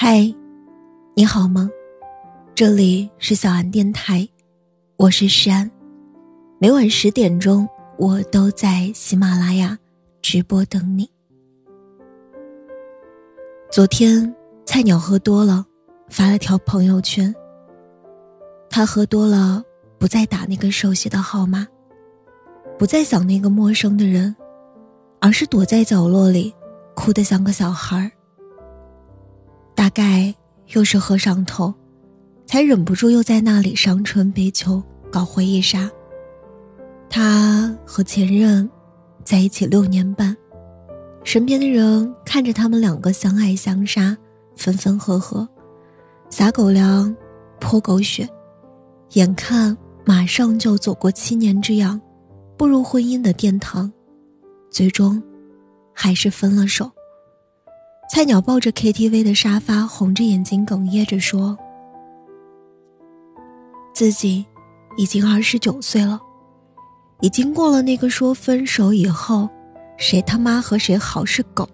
嗨，你好吗？这里是小安电台，我是诗安。每晚十点钟，我都在喜马拉雅直播等你。昨天菜鸟喝多了，发了条朋友圈。他喝多了，不再打那个熟悉的号码，不再想那个陌生的人，而是躲在角落里，哭得像个小孩儿。大概又是喝上头，才忍不住又在那里伤春悲秋，搞回忆杀。他和前任在一起六年半，身边的人看着他们两个相爱相杀，分分合合，撒狗粮，泼狗血，眼看马上就走过七年之痒，步入婚姻的殿堂，最终还是分了手。菜鸟抱着 KTV 的沙发，红着眼睛哽咽着说：“自己已经二十九岁了，已经过了那个说分手以后，谁他妈和谁好是狗，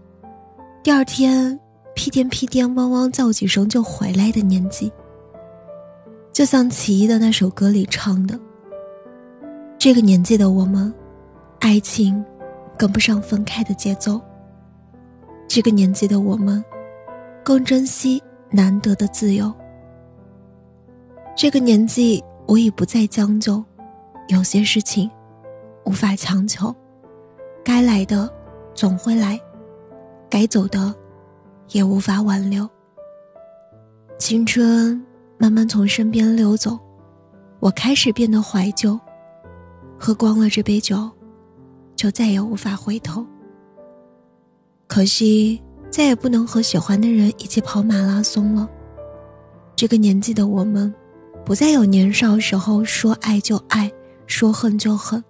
第二天屁颠屁颠汪汪叫几声就回来的年纪。就像齐一的那首歌里唱的：这个年纪的我们，爱情跟不上分开的节奏。”这个年纪的我们，更珍惜难得的自由。这个年纪，我已不再将就，有些事情无法强求，该来的总会来，该走的也无法挽留。青春慢慢从身边溜走，我开始变得怀旧，喝光了这杯酒，就再也无法回头。可惜，再也不能和喜欢的人一起跑马拉松了。这个年纪的我们，不再有年少时候说爱就爱，说恨就恨，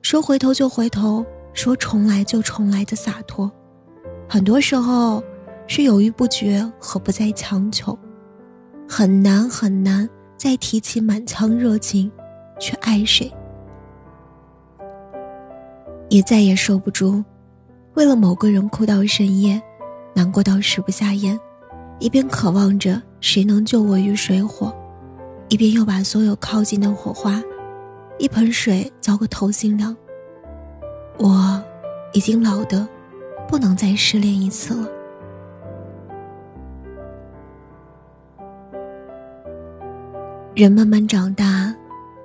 说回头就回头，说重来就重来的洒脱。很多时候，是犹豫不决和不再强求，很难很难再提起满腔热情去爱谁，也再也受不住。为了某个人哭到深夜，难过到食不下咽，一边渴望着谁能救我于水火，一边又把所有靠近的火花，一盆水浇个透心凉。我，已经老的，不能再失恋一次了。人慢慢长大，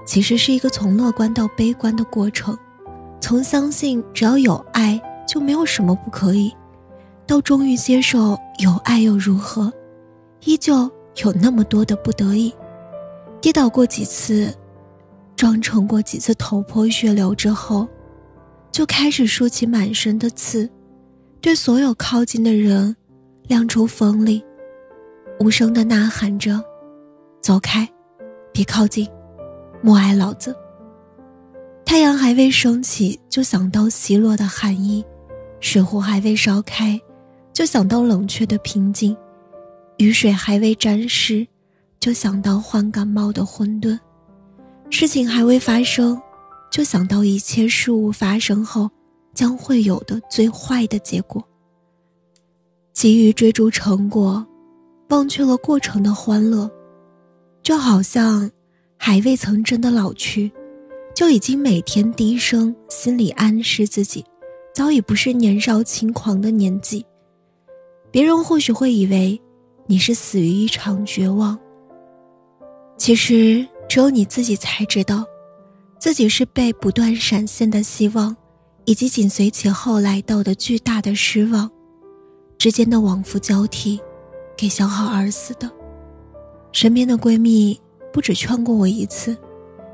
其实是一个从乐观到悲观的过程，从相信只要有爱。就没有什么不可以，到终于接受有爱又如何，依旧有那么多的不得已。跌倒过几次，撞成过几次头破血流之后，就开始竖起满身的刺，对所有靠近的人亮出锋利，无声的呐喊着：“走开，别靠近，莫爱老子。”太阳还未升起，就想到袭落的寒意。水壶还未烧开，就想到冷却的平静；雨水还未沾湿，就想到患感冒的混沌；事情还未发生，就想到一切事物发生后将会有的最坏的结果。急于追逐成果，忘却了过程的欢乐，就好像还未曾真的老去，就已经每天低声心里暗示自己。早已不是年少轻狂的年纪，别人或许会以为你是死于一场绝望。其实只有你自己才知道，自己是被不断闪现的希望，以及紧随其后来到的巨大的失望之间的往复交替，给消耗而死的。身边的闺蜜不止劝过我一次，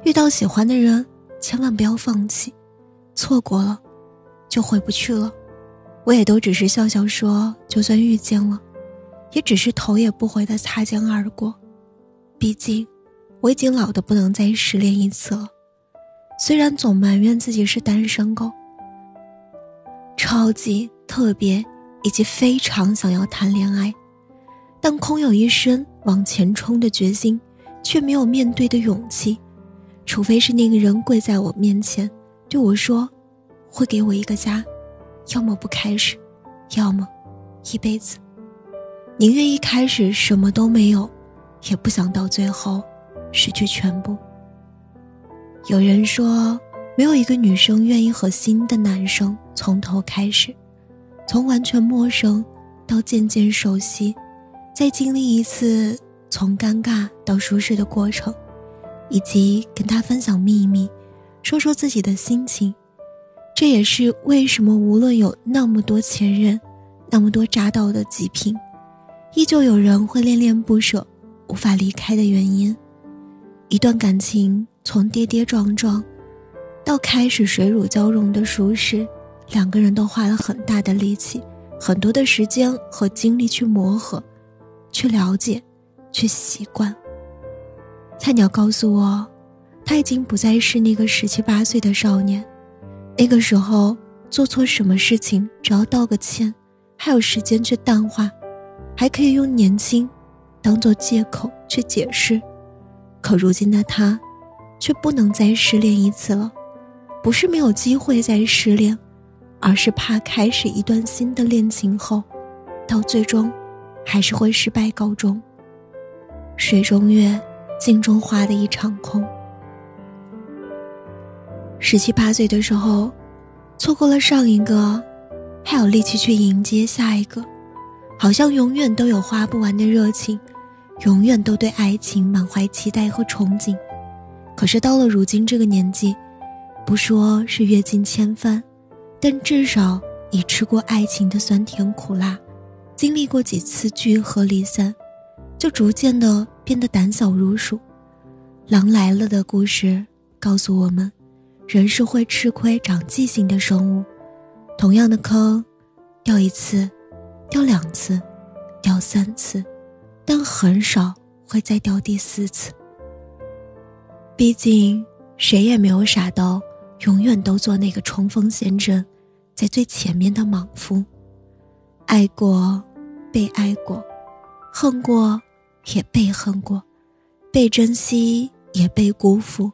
遇到喜欢的人千万不要放弃，错过了。就回不去了，我也都只是笑笑说，就算遇见了，也只是头也不回的擦肩而过。毕竟，我已经老的不能再失恋一次了。虽然总埋怨自己是单身狗，超级特别以及非常想要谈恋爱，但空有一身往前冲的决心，却没有面对的勇气。除非是那个人跪在我面前，对我说。会给我一个家，要么不开始，要么一辈子。宁愿一开始什么都没有，也不想到最后失去全部。有人说，没有一个女生愿意和新的男生从头开始，从完全陌生到渐渐熟悉，再经历一次从尴尬到舒适的过程，以及跟他分享秘密，说说自己的心情。这也是为什么无论有那么多前任，那么多扎到的极品，依旧有人会恋恋不舍，无法离开的原因。一段感情从跌跌撞撞，到开始水乳交融的舒适，两个人都花了很大的力气，很多的时间和精力去磨合，去了解，去习惯。菜鸟告诉我，他已经不再是那个十七八岁的少年，那个时候做错什么事情，只要道个歉，还有时间去淡化，还可以用年轻当做借口去解释。可如今的他，却不能再失恋一次了。不是没有机会再失恋，而是怕开始一段新的恋情后，到最终，还是会失败告终。水中月，镜中花的一场空。十七八岁的时候，错过了上一个，还有力气去迎接下一个，好像永远都有花不完的热情。永远都对爱情满怀期待和憧憬，可是到了如今这个年纪，不说是阅尽千帆，但至少已吃过爱情的酸甜苦辣，经历过几次聚合离散，就逐渐的变得胆小如鼠。狼来了的故事告诉我们，人是会吃亏长记性的生物，同样的坑，掉一次，掉两次，掉三次。但很少会再掉第四次。毕竟，谁也没有傻到永远都做那个冲锋陷阵，在最前面的莽夫。爱过，被爱过，恨过，也被恨过，被珍惜也被辜负，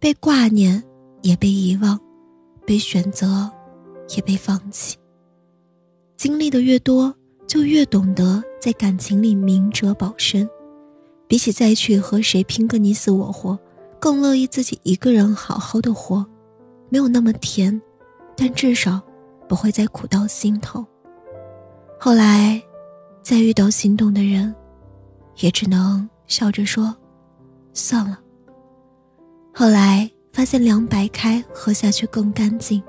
被挂念也被遗忘，被选择也被放弃。经历的越多。就越懂得在感情里明哲保身，比起再去和谁拼个你死我活，更乐意自己一个人好好的活，没有那么甜，但至少不会再苦到心头。后来，再遇到心动的人，也只能笑着说，算了。后来发现凉白开喝下去更干净，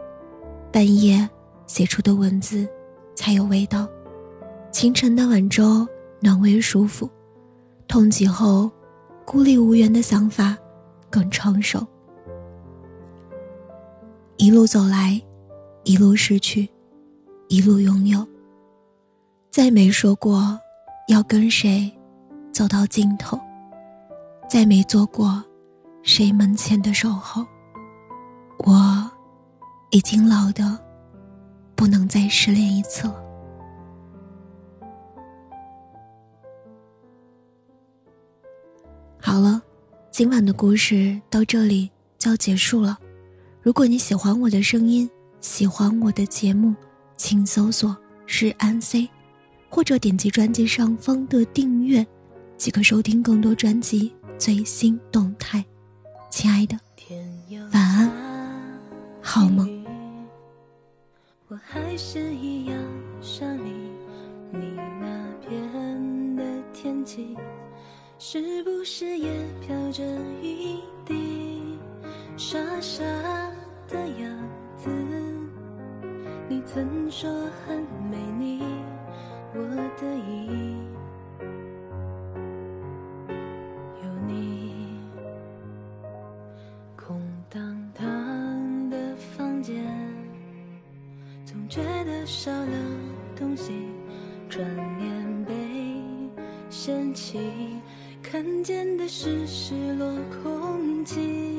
半夜写出的文字才有味道。清晨的晚粥暖胃舒服，痛极后孤立无援的想法更成熟。一路走来，一路失去，一路拥有。再没说过要跟谁走到尽头，再没做过谁门前的守候。我已经老的不能再失恋一次了。好了，今晚的故事到这里就要结束了。如果你喜欢我的声音，喜欢我的节目，请搜索“日安 C”，或者点击专辑上方的订阅，即可收听更多专辑最新动态。亲爱的，晚安，好梦。我还是一样想你，你那边的天气。是不是也飘着一滴傻傻的样子？你曾说很美丽，少了东西，转念被嫌弃。看见的是失落空寂，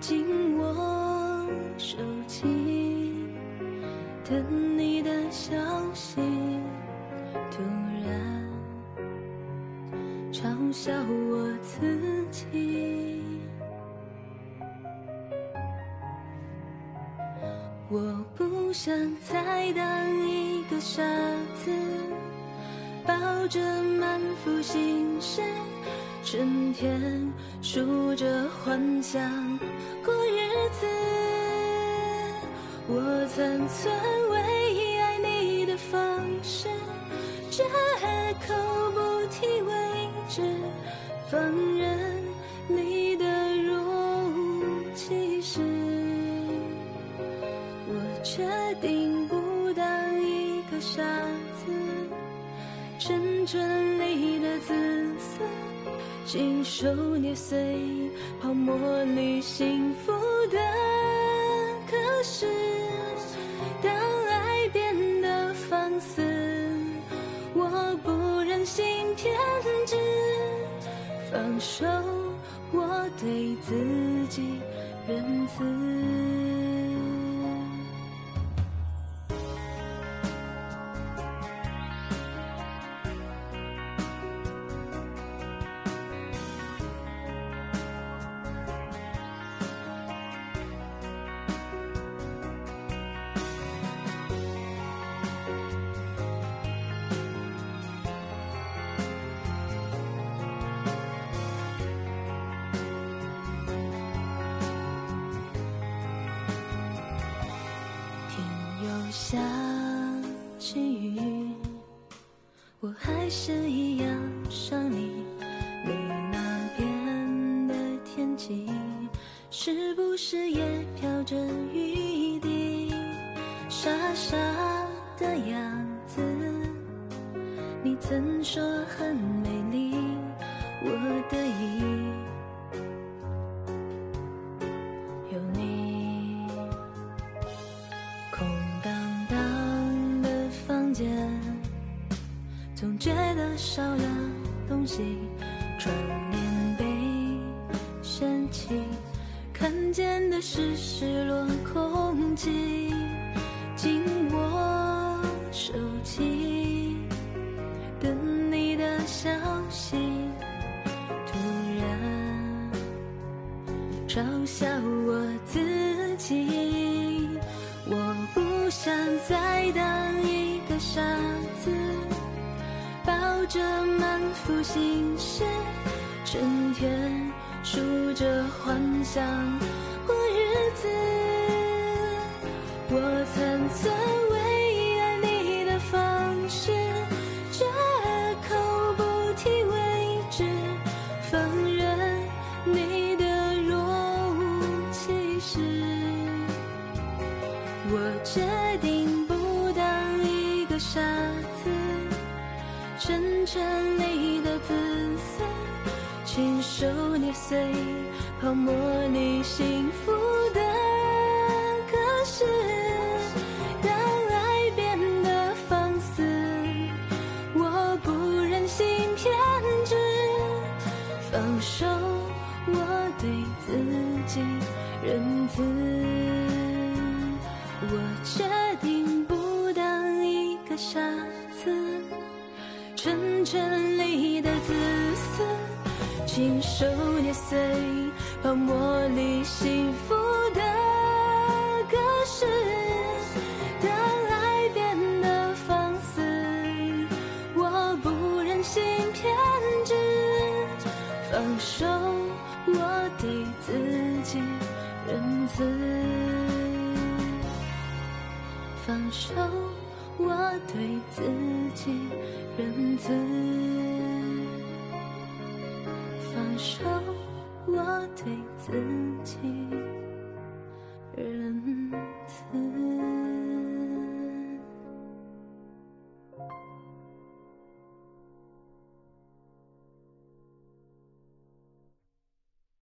紧握手机，等你的消息，突然嘲笑我自己。我不想再当一个傻子。抱着满腹心事，成天数着幻想过日子。我曾存唯一爱你的方式，绝口不提未知，放决定不当一个傻子，成全你的自私，亲手捏碎泡沫里幸福的。可是。当爱变得放肆，我不忍心偏执放手，我对自己仁慈。下起雨，我还是一样想你。你那边的天气，是不是也飘着雨滴？傻傻的样子，你曾说很美丽，我的意。看见的是失落空气。紧握手机，等你的消息，突然嘲笑我自己，我不想再当一个傻子。抱着满腹心事，着幻想过日子。我曾存为爱你的方式，绝口不提未知，放任你的若无其事。我决定不当一个傻子。成全你的自私，亲手捏碎泡沫里幸福的。可是，当爱变得放肆，我不忍心偏执，放手，我对自己仁慈。我决定不当一个傻子。成全你，亲手捏碎泡沫里幸福的。可是，当爱变得放肆，我不忍心偏执，放手，我对自己仁慈，放手。我对自己仁慈，受，我对自己。